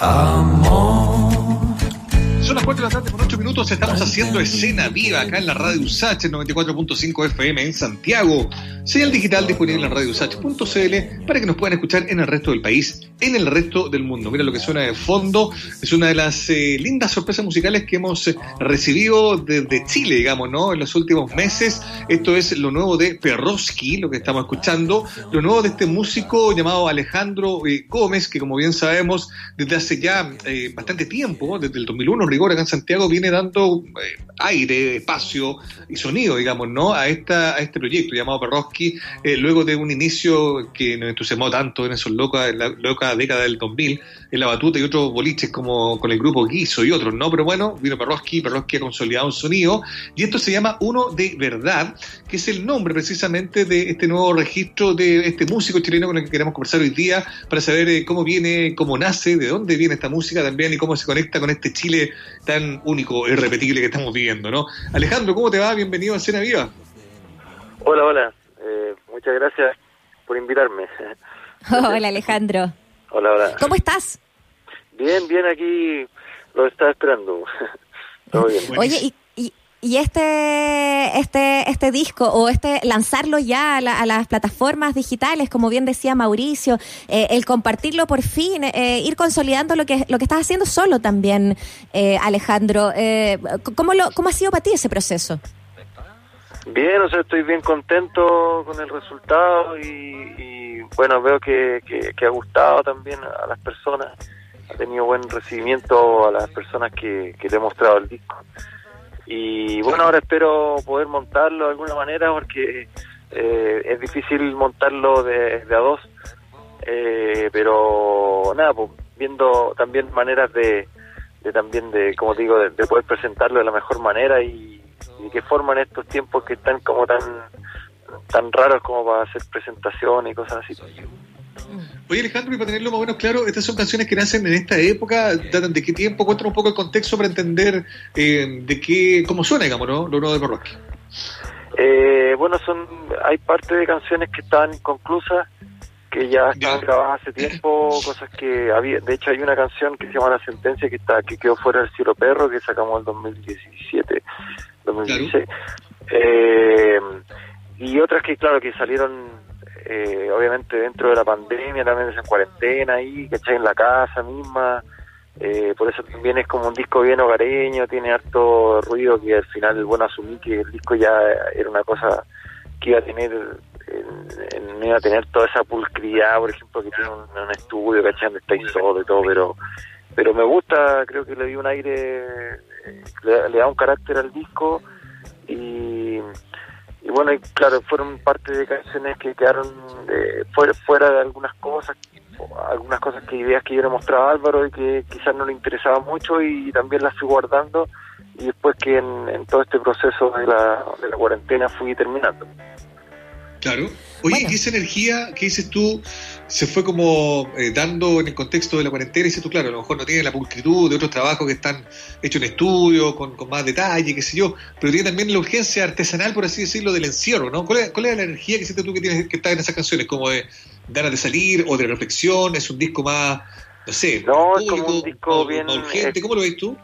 I'm on. Son las 4 de la tarde con 8 minutos. Estamos haciendo escena viva acá en la radio USACH, en 94.5 FM en Santiago. Señal digital disponible en radiousach.cl para que nos puedan escuchar en el resto del país, en el resto del mundo. Mira lo que suena de fondo. Es una de las eh, lindas sorpresas musicales que hemos eh, recibido desde Chile, digamos, ¿no? En los últimos meses. Esto es lo nuevo de Perroski, lo que estamos escuchando. Lo nuevo de este músico llamado Alejandro eh, Gómez, que como bien sabemos, desde hace ya bastante tiempo, desde el 2001, rigor acá en Santiago, viene dando aire, espacio y sonido, digamos, ¿no? A, esta, a este proyecto llamado Perroski eh, luego de un inicio que nos entusiasmó tanto en esos locas, en la loca década del 2000, en la batuta y otros boliches como con el grupo Guiso y otros, ¿no? Pero bueno, vino Perroski, Perroski ha consolidado un sonido, y esto se llama Uno de Verdad, que es el nombre precisamente de este nuevo registro de este músico chileno con el que queremos conversar hoy día, para saber eh, cómo viene, cómo nace, de dónde viene esta música también y cómo se conecta con este Chile tan único e irrepetible que estamos viviendo, ¿no? Alejandro, ¿cómo te va? Bienvenido a Cena Viva. Hola, hola. Eh, muchas gracias por invitarme. Hola Alejandro. Hola, hola. ¿Cómo estás? Bien, bien, aquí lo estaba esperando. Todo bien. Oye, y, y, este, este, este disco o este lanzarlo ya a, las plataformas digitales, como bien decía Mauricio, eh, el compartirlo por fin, eh, ir consolidando lo que, lo que estás haciendo solo también, Alejandro. ¿cómo, lo, ¿Cómo ha sido para ti ese proceso? Bien, o sea, estoy bien contento con el resultado y, bueno, veo que, ha gustado también a las personas, ha tenido buen recibimiento a las personas que, que le he mostrado el disco. Y bueno, ahora espero poder montarlo de alguna manera porque eh, es difícil montarlo de, a dos, eh, pero nada, pues viendo también maneras de, de también de, como digo, de poder presentarlo de la mejor manera y y qué forma en estos tiempos que están como tan tan raros como para hacer presentaciones y cosas así. Oye Alejandro, y para tenerlo más o menos claro, estas son canciones que nacen en esta época, datan de qué tiempo, cuéntanos un poco el contexto para entender eh, de qué, cómo suena, digamos, ¿no? Lo nuevo de Parroquia. Eh, bueno, son, hay parte de canciones que están inconclusas, que ya estaban grabadas hace tiempo, cosas que había, de hecho hay una canción que se llama La Sentencia que está, que quedó fuera del Cielo Perro, que sacamos en 2017, 2016. Eh, y otras que, claro, que salieron eh, obviamente dentro de la pandemia, también en cuarentena ahí, ¿cachai? En la casa misma. Eh, por eso también es como un disco bien hogareño, tiene harto ruido que al final, bueno, asumí que el disco ya era una cosa que iba a tener, en, iba a tener toda esa pulcridad, por ejemplo, que tiene un, estudio, ¿cachai? Donde estáis solo y todo, pero pero me gusta, creo que le dio un aire, le, da un carácter al disco y, y bueno, y claro, fueron parte de canciones que quedaron de, fuera, fuera de algunas cosas, algunas cosas que ideas que yo le mostraba a Álvaro y que quizás no le interesaba mucho y también las fui guardando y después que en, todo este proceso de la, de la cuarentena fui terminando. Claro. Oye, ¿y esa energía que dices tú se fue como eh, dando en el contexto de la cuarentena? Y tú, claro, a lo mejor no tiene la pulcritud de otros trabajos que están hechos en estudio, con, más detalle, qué sé yo, pero tiene también la urgencia artesanal, por así decirlo, del encierro, ¿no? ¿Cuál es, cuál es la energía que sientes tú que tienes que estar en esas canciones? ¿Como de ganas de salir o de reflexión? ¿Es un disco más, no sé, no, es como un disco bien urgente? ¿Cómo lo ves tú?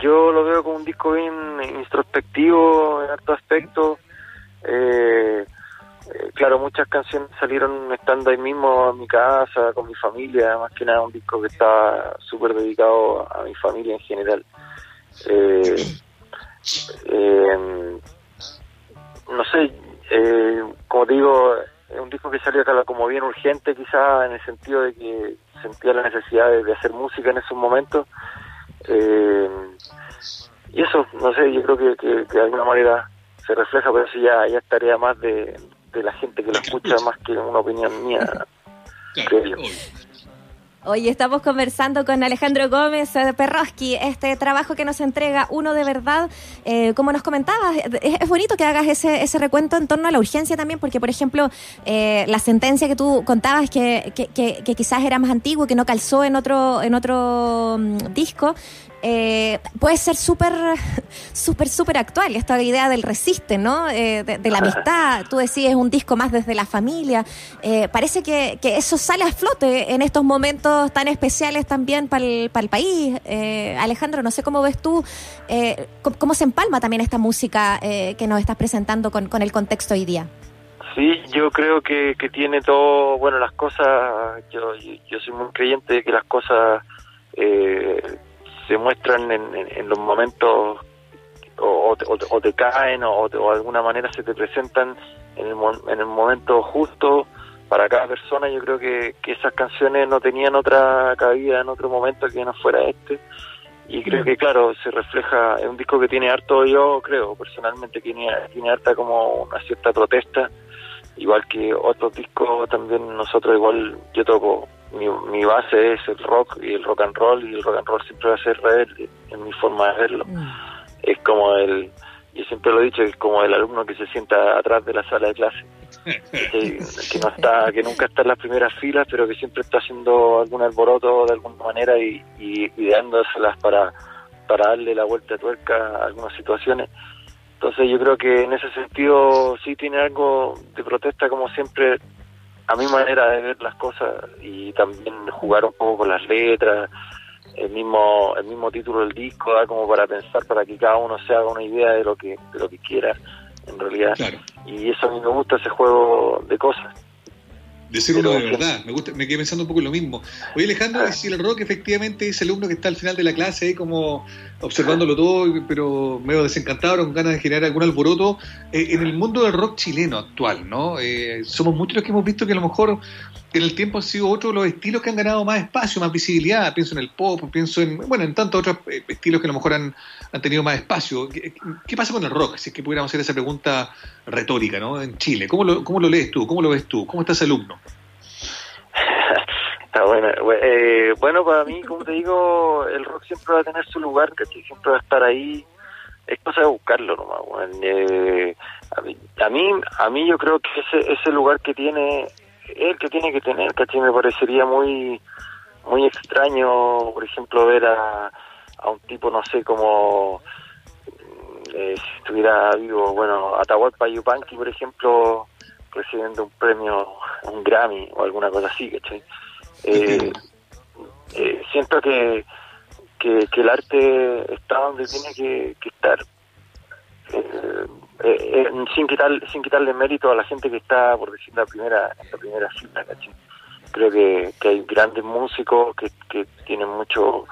Yo lo veo como un disco bien introspectivo en alto aspecto. Eh, eh, claro, muchas canciones salieron estando ahí mismo en mi casa, con mi familia, más que nada un disco que está súper dedicado a mi familia en general. Eh, eh, no sé, como digo, es un disco que salió acá como bien urgente quizá en el sentido de que sentía la necesidad de, hacer música en esos momentos. y eso, no sé, yo creo que, de alguna manera se refleja, pero eso ya, ya estaría más de, de la gente que lo escucha más que una opinión mía. Hoy estamos conversando con Alejandro Gómez eh, Perroski, este trabajo que nos entrega uno de verdad. Eh, como nos comentabas, es, bonito que hagas ese, ese recuento en torno a la urgencia también, porque, por ejemplo, eh, la sentencia que tú contabas que, que, que, quizás era más antiguo, que no calzó en otro, en otro mm, disco, eh, puede ser súper, súper, súper actual. Esta idea del resiste, ¿no? Eh, de, la amistad. Tú decís, es un disco más desde la familia. Eh, parece que, eso sale a flote en estos momentos tan especiales también para el, país. Alejandro, no sé cómo ves tú, cómo, se empalma también esta música que nos estás presentando con, con el contexto hoy día. Sí, yo creo que, que tiene todo, bueno, las cosas, yo, yo soy muy creyente de que las cosas eh, se muestran en, los momentos o, te caen o, de alguna manera se te presentan en el, en el momento justo para cada persona. Yo creo que, que esas canciones no tenían otra cabida en otro momento que no fuera este. Y creo que, claro, se refleja, es un disco que tiene harto, yo creo personalmente, que tiene, tiene harta como una cierta protesta igual que otros discos también nosotros igual yo toco mi, mi base es el rock y el rock and roll y el rock and roll siempre va a ser rebelde en mi forma de verlo mm. es como el yo siempre lo he dicho es como el alumno que se sienta atrás de la sala de clase que, no está que nunca está en las primeras filas pero que siempre está haciendo algún alboroto de alguna manera y, y ideándoselas para para darle la vuelta a tuerca a algunas situaciones entonces yo creo que en ese sentido sí tiene algo de protesta como siempre a mi manera de ver las cosas y también jugar un poco con las letras, el mismo el mismo título del disco da como para pensar para que cada uno se haga una idea de lo que de lo que quiera en realidad y eso a mí me gusta ese juego de cosas de ser uno de verdad. Me, gusta, me quedé pensando un poco lo mismo. Oye, Alejandro, ah. si el rock efectivamente es el alumno que está al final de la clase ahí como observándolo todo, pero medio desencantado, con ganas de generar algún alboroto, eh, en el mundo del rock chileno actual, ¿no? Eh, somos muchos los que hemos visto que a lo mejor en el tiempo han sido otros los estilos que han ganado más espacio, más visibilidad. Pienso en el pop, pienso en, bueno, en tantos otros eh, estilos que a lo mejor han, han tenido más espacio. ¿Qué, pasa con el rock? Si es que pudiéramos hacer esa pregunta retórica, ¿no? En Chile. ¿Cómo lo, cómo lo lees tú? ¿Cómo lo ves tú? ¿Cómo estás alumno? Está bueno. Eh, bueno, para mí, como te digo, el rock siempre va a tener su lugar, que siempre va a estar ahí. Es cosa de buscarlo nomás. Eh, a, mí, a, mí, a yo creo que ese, ese lugar que tiene el que tiene que tener, ¿cachai? Me parecería muy muy extraño, por ejemplo, ver a, a un tipo, no sé, como eh, si estuviera vivo, bueno, Atahualpa Yupanqui, por ejemplo, recibiendo un premio, un Grammy o alguna cosa así, ¿cachai? Eh, eh, siento que, que, el arte está donde tiene que, estar. Eh, eh, sin quitar sin quitarle mérito a la gente que está por decir la primera la primera fila creo que, que, hay grandes músicos que, que tienen mucho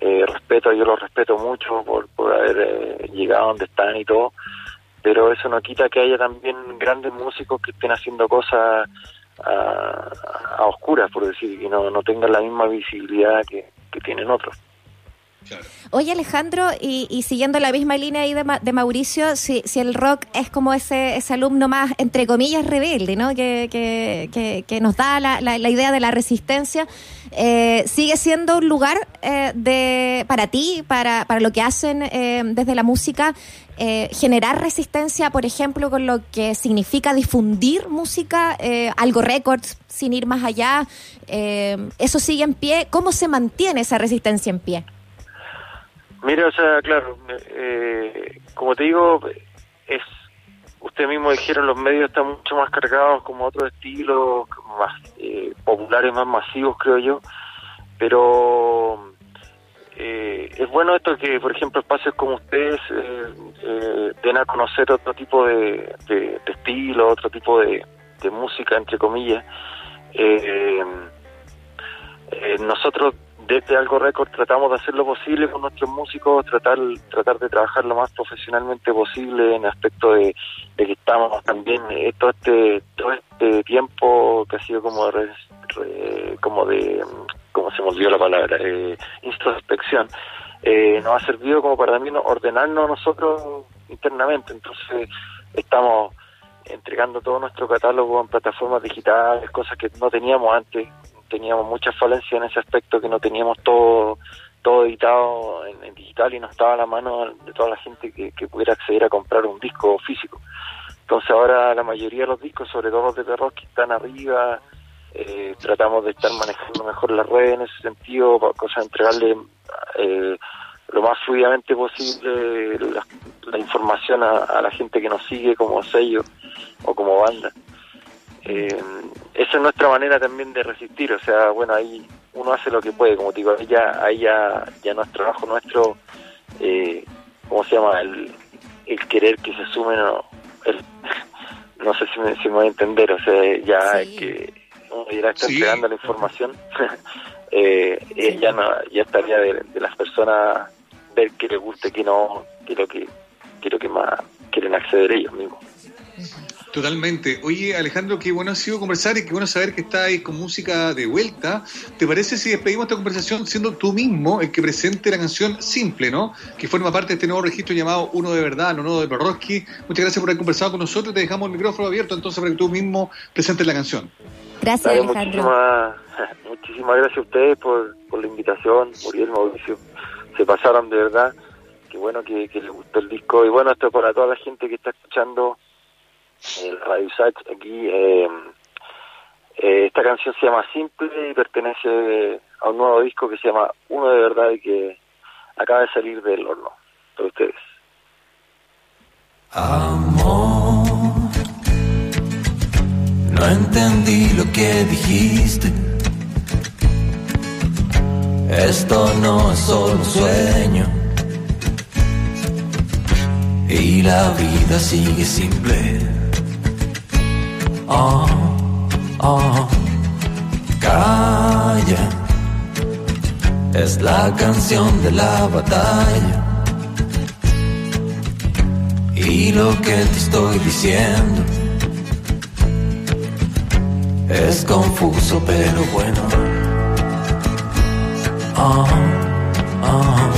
respeto yo los respeto mucho por, por haber llegado donde están y todo pero eso no quita que haya también grandes músicos que estén haciendo cosas a, a oscuras por decir que no, no tengan la misma visibilidad que, que tienen otros Oye Alejandro, y, siguiendo la misma línea ahí de, Mauricio, si, si, el rock es como ese, ese alumno más, entre comillas, rebelde, ¿no? Que, que, nos da la, idea de la resistencia, eh, ¿sigue siendo un lugar eh, de para ti, para, para lo que hacen eh, desde la música, generar resistencia, por ejemplo, con lo que significa difundir música, algo records, sin ir más allá? ¿Eso sigue en pie? ¿Cómo se mantiene esa resistencia en pie? Mira, o sea, claro, eh, como te digo, es usted mismo dijeron los medios están mucho más cargados como otros estilos más eh, populares, más masivos, creo yo. Pero eh, es bueno esto que, por ejemplo, espacios como ustedes eh, den a conocer otro tipo de, de, estilo, otro tipo de, de música, entre comillas. nosotros desde Algo Record tratamos de hacer lo posible con nuestros músicos, tratar tratar de trabajar lo más profesionalmente posible en aspecto de, que estamos también eh, todo este todo este tiempo que ha sido como de, como de como se me olvidó la palabra eh, introspección eh, nos ha servido como para también ordenarnos nosotros internamente. Entonces estamos entregando todo nuestro catálogo en plataformas digitales cosas que no teníamos antes teníamos muchas falencias en ese aspecto que no teníamos todo todo editado en, digital y no estaba a la mano de toda la gente que, pudiera acceder a comprar un disco físico. Entonces ahora la mayoría de los discos, sobre todo los de terror que están arriba, eh, tratamos de estar manejando mejor las redes en ese sentido, cosa de entregarle eh, lo más fluidamente posible la, información a, la gente que nos sigue como sello o como banda. Eh, esa es nuestra manera también de resistir, o sea, bueno, ahí uno hace lo que puede, como te digo, ahí ya, ahí ya, ya no es trabajo nuestro, eh, ¿cómo se llama? El, el querer que se sumen, no, no sé si me, si me voy a entender, o sea, ya es que uno irá estar entregando la información, eh, eh, ya, no, ya estaría de, las personas ver qué les guste, qué no, qué lo que, qué lo que más quieren acceder ellos mismos. Totalmente. Oye, Alejandro, qué bueno ha sido conversar y qué bueno saber que está ahí con música de vuelta. ¿Te parece si despedimos esta conversación siendo tú mismo el que presente la canción Simple, ¿no? Que forma parte de este nuevo registro llamado Uno de Verdad, no Uno de Perroski. Muchas gracias por haber conversado con nosotros. Te dejamos el micrófono abierto entonces para que tú mismo presentes la canción. Gracias, Alejandro. Muchísimas, muchísimas gracias a ustedes por, por la invitación, Muriel, Mauricio. Se pasaron de verdad. Qué bueno que, que les gustó el disco. Y bueno, esto para toda la gente que está escuchando el Radio Sach aquí. Eh, eh, esta canción se llama Simple y pertenece a un nuevo disco que se llama Uno de Verdad y que acaba de salir del horno. Para ustedes. Amor, no entendí lo que dijiste. Esto no es solo un sueño. Y la vida sigue simple oh, oh, calla. Es la canción de la batalla. Y lo que te estoy diciendo es confuso pero bueno. Oh, oh.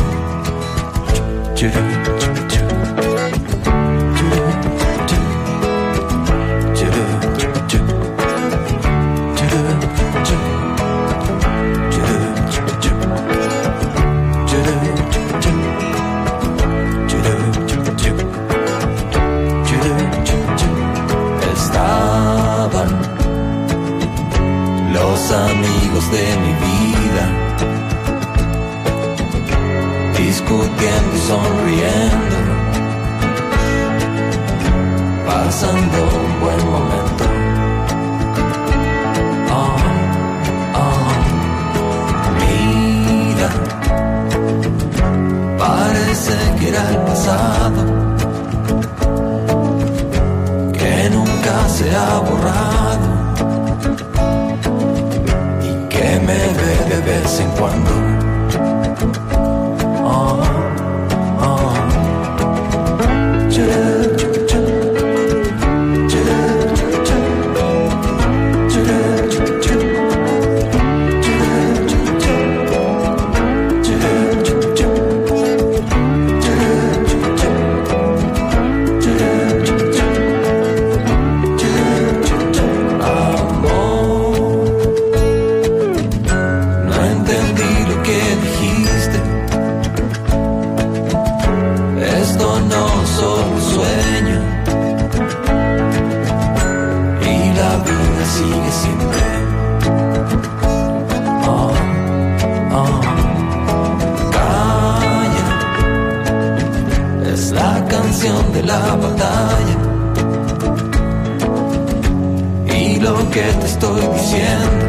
Que te estoy diciendo